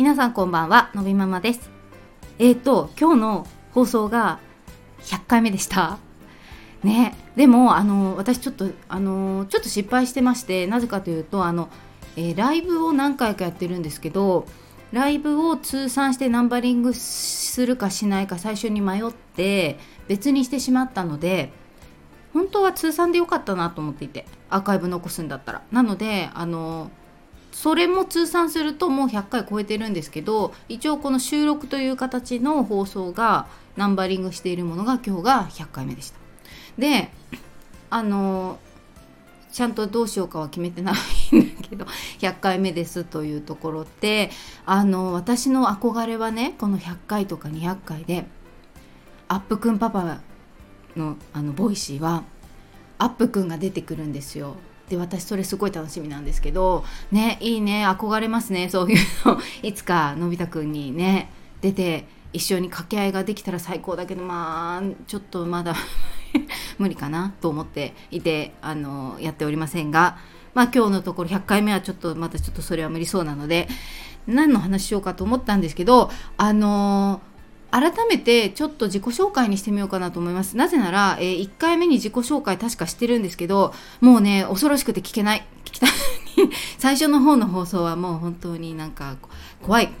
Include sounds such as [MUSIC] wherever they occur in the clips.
皆さんこんばんはのびママです。えっ、ー、と今日の放送が100回目でした。ねでもあの私ちょっとあのちょっと失敗してましてなぜかというとあの、えー、ライブを何回かやってるんですけどライブを通算してナンバリングするかしないか最初に迷って別にしてしまったので本当は通算で良かったなと思っていてアーカイブ残すんだったら。なのであのそれも通算するともう100回超えてるんですけど一応この収録という形の放送がナンバリングしているものが今日が100回目でしたであのちゃんとどうしようかは決めてないんだけど100回目ですというところってあの私の憧れはねこの100回とか200回でアップくんパパのあの Voicy はアップくんが出てくるんですよ。で私それすごい楽しみなんですけどねいいね憧れますね。そういうの。[LAUGHS] いつかのび太くんにね出て一緒に掛け合いができたら最高だけどまあちょっとまだ [LAUGHS] 無理かなと思っていてあのやっておりませんがまあ今日のところ100回目はちょっとまたちょっとそれは無理そうなので何の話しようかと思ったんですけどあの改めてちょっと自己紹介にしてみようかなと思います。なぜなら、えー、1回目に自己紹介確かしてるんですけど、もうね、恐ろしくて聞けない。聞きたい。[LAUGHS] 最初の方の放送はもう本当になんか怖い。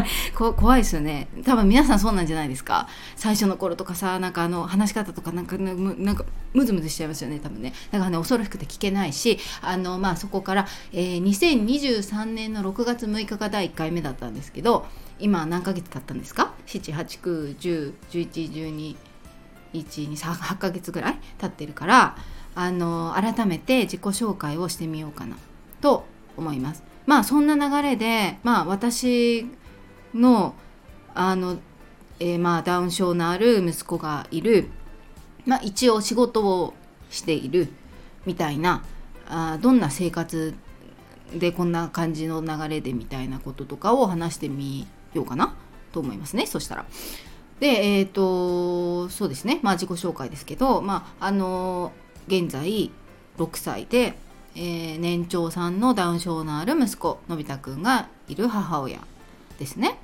[LAUGHS] 怖いですよね。多分皆さんそうなんじゃないですか。最初の頃とかさ、なんかあの話し方とかなんかなんかムズムズしちゃいますよね、多分ね。だからね、恐ろしくて聞けないし、あのまあそこから、えー、2023年の6月6日が第1回目だったんですけど、今何ヶ月経ったんですか ?7891011121238 ヶ月ぐらい経ってるからあの改めて自己紹介をしてみようかなと思います。まあそんな流れで、まあ、私のあの、えー、まあダウン症のある息子がいる、まあ、一応仕事をしているみたいなあどんな生活でこんな感じの流れでみたいなこととかを話してみようかなと思いますねそしたら。でえっ、ー、とそうですね。まあ自己紹介ですけどまああの現在6歳で、えー、年長さんのダウン症のある息子のび太くんがいる母親。ですね。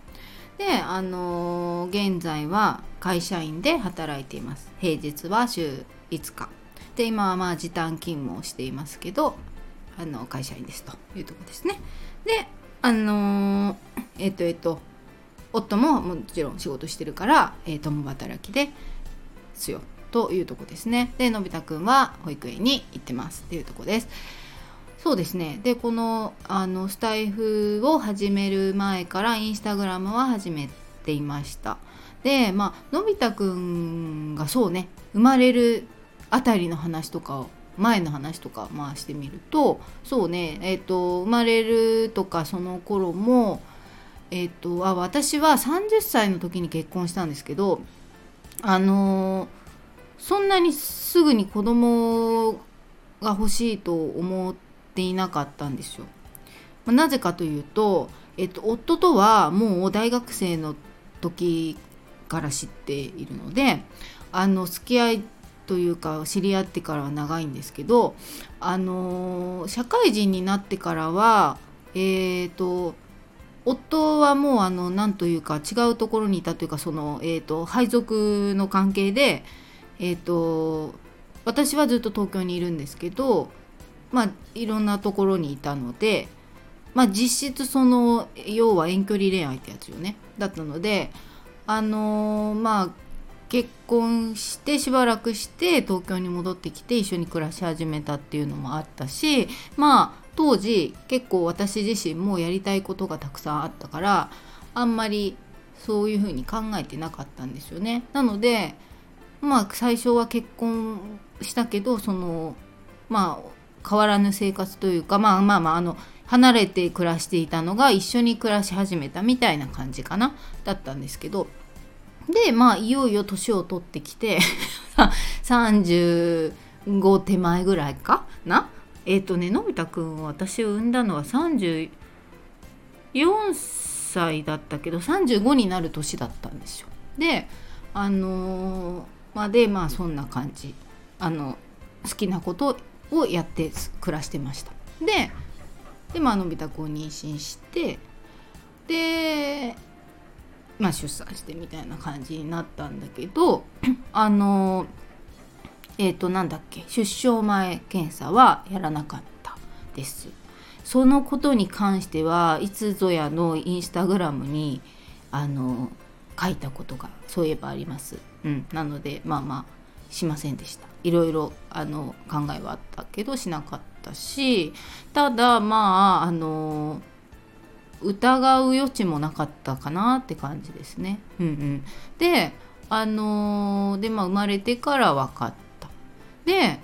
であの現在は会社員で働いています。平日は週5日。で今はまあ時短勤務をしていますけどあの会社員ですというとこですね。であのえっ、ー、とえっ、と夫ももちろん仕事してるから、えー、共働きですよ。というとこですね。でのび太くんは保育園に行ってます。っていうとこです。そうですね。でこのあのスタイフを始める前からインスタグラムは始めていました。でまあのび太くんがそうね生まれるあたりの話とかを前の話とかまあしてみるとそうねえっ、ー、と生まれるとかその頃もえっ、とあ私は30歳の時に結婚したんですけどあのー、そんなにすぐに子供が欲しいと思ってていなかったんですよ。ま、なぜかというと、えっと、夫とはもう大学生の時から知っているのであの付き合いというか知り合ってからは長いんですけどあの社会人になってからはえーと夫はもうあの何というか違うところにいたというかその、えーと、配属の関係で、えーと、私はずっと東京にいるんですけど、まあ、いろんなところにいたので、まあ、実質その要は遠距離恋愛ってやつよねだったのであのー、まあ結婚してしばらくして東京に戻ってきて一緒に暮らし始めたっていうのもあったしまあ当時結構私自身もやりたいことがたくさんあったからあんまりそういうふうに考えてなかったんですよね。なのでまあ最初は結婚したけどそのまあ変わらぬ生活というかまあまあまああの離れて暮らしていたのが一緒に暮らし始めたみたいな感じかなだったんですけどでまあいよいよ年を取ってきて [LAUGHS] 35手前ぐらいかな？えっ、ー、とねのび太くん私を産んだのは34歳だったけど35になる年だったんですよ。であのー、まあでまあそんな感じあの好きなことをやって暮らしてました。ででまあのび太くんを妊娠してでまあ出産してみたいな感じになったんだけど [CLEARS THROAT] あのえっ、ー、となんだっけ出生前検査はやらなかったです。そのことに関してはいつぞやのインスタグラムにあの書いたことがそういえばあります、うん、なのでまあまあしませんでしたいろいろあの考えはあったけどしなかったしただまああの疑う余地もなかったかなって感じですね。うんうん、であのでまあ生まれてから分かった。で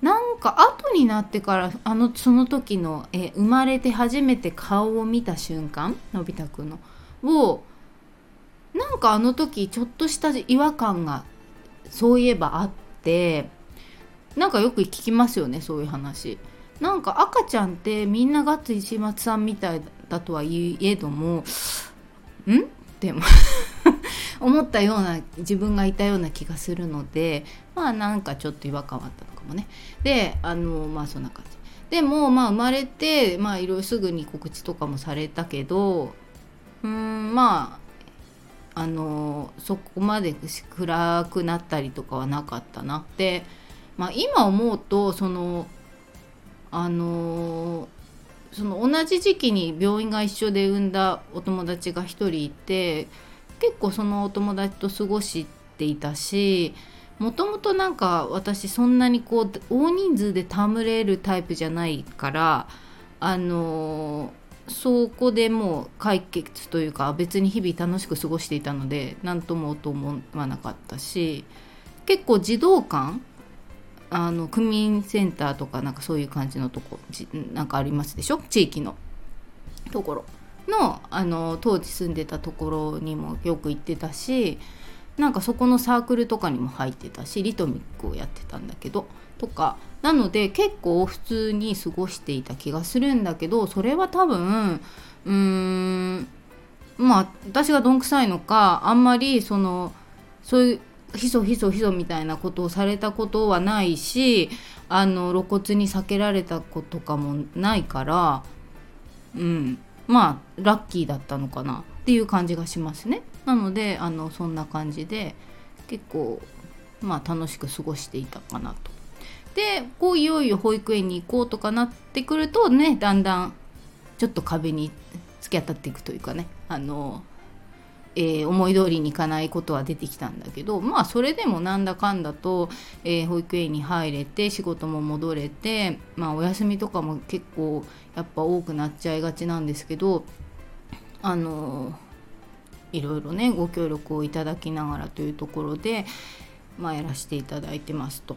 なんか後になってからあのその時のえ生まれて初めて顔を見た瞬間のび太くんのをなんかあの時ちょっとした違和感がそういえばあってなんかよく聞きますよねそういう話。なんか赤ちゃんってみんなガッツ石松さんみたいだとはいえどもん？って [LAUGHS] 思ったような自分がいたような気がするのでまあなんかちょっと違和感はあったのかもね。であのまあそんな感じ。でもまあ生まれてまあいろいろすぐに告知とかもされたけどうんまああのそこまで暗くなったりとかはなかったな。って、まあ、今思うとそのあのその同じ時期に病院が一緒で産んだお友達が1人いて結構そのお友達と過ごしていたしもともとなんか私そんなにこう大人数で戯れるタイプじゃないからあのそこでもう解決というか別に日々楽しく過ごしていたので何ともと思わなかったし結構児童館あの区民センターとかなんかそういう感じのとこなんかありますでしょ？地域の。ところ。のあの当時住んでたところにもよく行ってたしなんかそこのサークルとかにも入ってたしリトミックをやってたんだけど。とかなので結構普通に過ごしていた気がするんだけどそれは多分うーんまあ私がどんくさいのかあんまりそのそういうひそひそひそみたいなことをされたことはないしあの露骨に避けられたこととかもないからうんまあラッキーだったのかなっていう感じがしますね。なのであのそんな感じで結構まあ楽しく過ごしていたかなと。でこういよいよ保育園に行こうとかなってくるとねだんだんちょっと壁に突き当たっていくというかねあのえー、思い通りにいかないことは出てきたんだけどまあそれでもなんだかんだと、えー、保育園に入れて仕事も戻れて、まあ、お休みとかも結構やっぱ多くなっちゃいがちなんですけどあのいろいろねご協力をいただきながらというところで、まあ、やらせていただいてますと。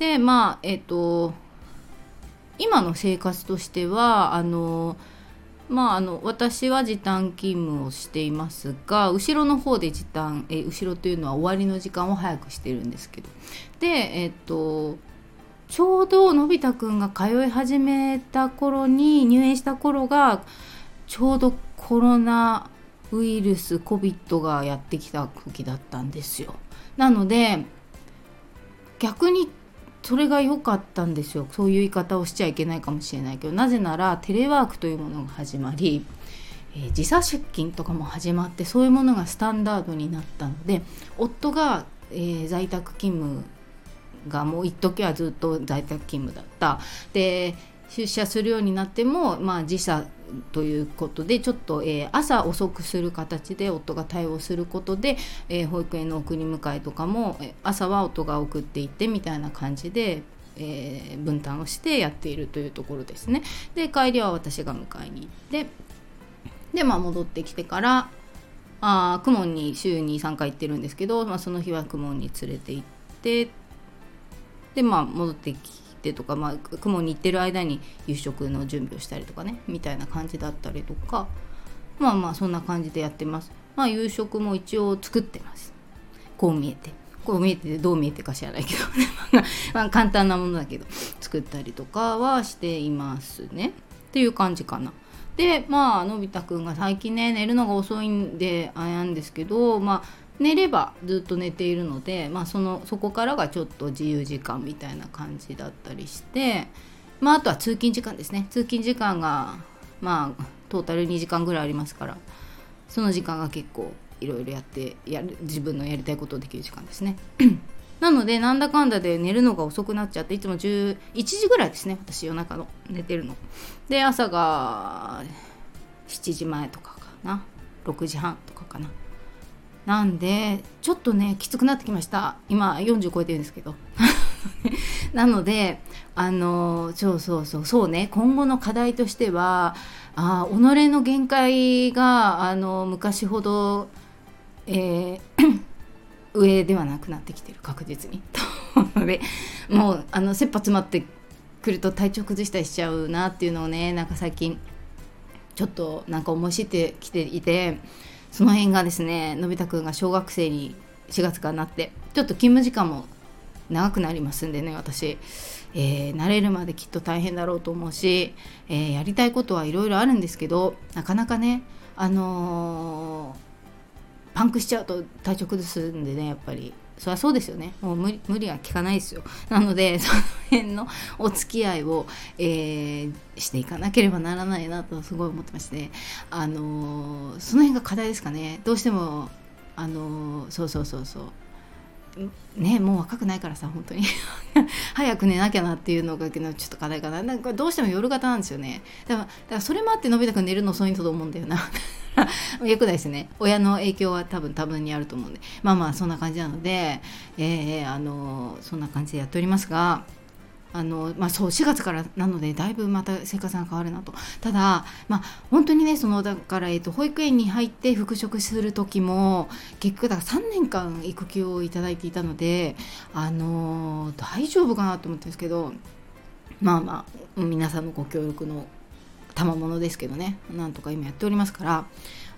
でまあえっ、ー、と今の生活としてはあのまあ、あの私は時短勤務をしていますが後ろの方で時短え後ろというのは終わりの時間を早くしてるんですけどでえっとちょうどのび太くんが通い始めた頃に入園した頃がちょうどコロナウイルス COVID がやってきた時だったんですよ。なので逆にそれが良かったんですよ。そういう言い方をしちゃいけないかもしれないけど。なぜならテレワークというものが始まり、えー、時差出勤とかも始まってそういうものがスタンダードになったので夫が、えー、在宅勤務がもう一時はずっと在宅勤務だった。で出社するようになっても、まあ、時差ということでちょっと、えー、朝遅くする形で夫が対応することで、えー、保育園の送り迎えとかも、朝は夫が送っていってみたいな感じで、えー、分担をしてやっているというところですね。で帰りは私が迎えに行ってで、まあ、戻ってきてからあ公文に週に3回行ってるんですけど、まあ、その日は公文に連れて行ってでまあ戻ってきってとか、まあ、雲に行ってる間に夕食の準備をしたりとかねみたいな感じだったりとかまあまあそんな感じでやってます。まあ夕食も一応作ってます。こう見えて。こう見えてどう見えてか知らないけど。[LAUGHS] まあ簡単なものだけど作ったりとかはしていますね。っていう感じかな。でまあのび太くんが最近ね寝るのが遅いんであれなんですけどまあ寝ればずっと寝ているので、まあ、そのそこからがちょっと自由時間みたいな感じだったりして、まあ、あとは通勤時間ですね。通勤時間がまあトータル2時間ぐらいありますからその時間が結構いろいろやってやる自分のやりたいことをできる時間ですね。[CLEARS THROAT] なのでなんだかんだで寝るのが遅くなっちゃっていつも11時ぐらいですね私夜中の寝てるの。で朝が7時前とかかな。6時半とかかな。なんでちょっとねきつくなってきました。今40超えてるんですけど。[LAUGHS] なのであのそうそうそう。そうね。今後の課題としてはあ己の限界があの昔ほど、えー [CLEARS THROAT] 上ではなくなってきてる。確実に。とでもうあの切羽詰まってくると体調崩したりしちゃうなっていうのをねなんか最近ちょっとなんか思い知ってきていてその辺がですねのび太くんが小学生に4月からなってちょっと勤務時間も長くなりますんでね私、えー、慣れるまできっと大変だろうと思うし、えー、やりたいことはいろいろあるんですけどなかなかねあのーパンクしちゃうと体調崩すんでねやっぱり。そりゃそうですよね。もう無理無理は効かないですよ。なので [LAUGHS] その辺のお付き合いを、えー、していかなければならないなとすごい思ってまして。あのー、その辺が課題ですかね。どうしてもあのー、そうそうそうそう。ねもう若くないからさ本当に。[LAUGHS] 早く寝なきゃなっていうのがちょっと課題かな。なんかどうしても夜型なんですよね。だからだからそれもあってのび太くん寝るの遅いんだと思うんだよな。[LAUGHS] よくないですね。親の影響は多分多分にあると思うんで。まあまあそんな感じなので、えー、あのそんな感じでやっておりますが。あのまあ、そう4月からなのでだいぶまた生活が変わるなと。ただ、まあ、本当にねそのだから、えーと、保育園に入って復職する時も結局だから3年間育休をいただいていたので、あの大丈夫かなと思ってるんですけどまあまあ皆さんのご協力の賜物ですけどねなんとか今やっておりますから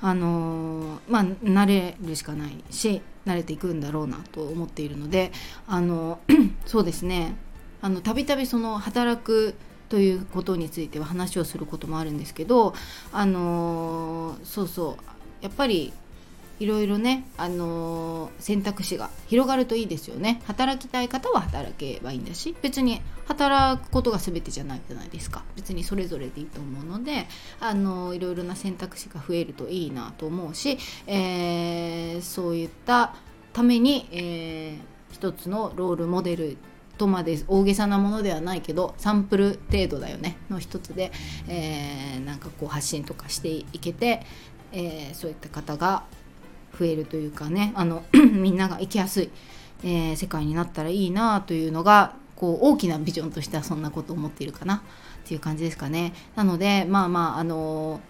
あのまあ慣れるしかないし慣れていくんだろうなと思っているのであの [CLEARS THROAT] そうですね。あのたびたびその働くということについては話をすることもあるんですけどあのそうそう。やっぱりいろいろね、あのー、選択肢が広がるといいですよね。働きたい方は働けばいいんだし別に働くことが全てじゃないじゃないですか。別にそれぞれでいいと思うので、あのー、いろいろな選択肢が増えるといいなと思うし、えー、そういったために、えー、一つのロールモデルとまで大げさなものではないけどサンプル程度だよねの一つで、えー、なんかこう発信とかしていけて、えー、そういった方が増えるというかねあの [CLEARS THROAT] みんなが生きやすい、えー、世界になったらいいなというのがこう大きなビジョンとしてはそんなことを思っているかなっていう感じですかね。なのでまあまああの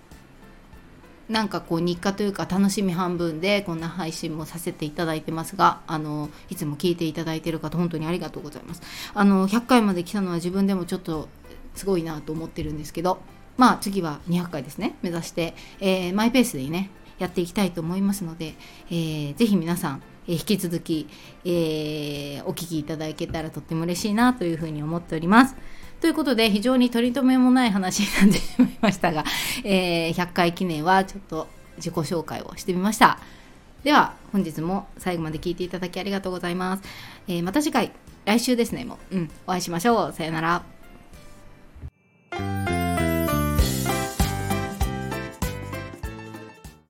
なんかこう日課というか楽しみ半分でこんな配信もさせていただいてますがあのいつも聞いていただいている方本当にありがとうございますあの100回まで来たのは自分でもちょっとすごいなと思ってるんですけどまあ次は200回ですね目指して、えー、マイペースでねやっていきたいと思いますので、えー、ぜひ皆さん、えー、引き続き、えー、お聞きいただけたらとっても嬉しいなというふうに思っております。ということで、非常に取り留めもない話になってしまいましたが、えー、100回記念はちょっと自己紹介をしてみました。では、本日も最後まで聞いていただきありがとうございます。えー、また次回、来週ですね、もう。うん、お会いしましょう。さよなら。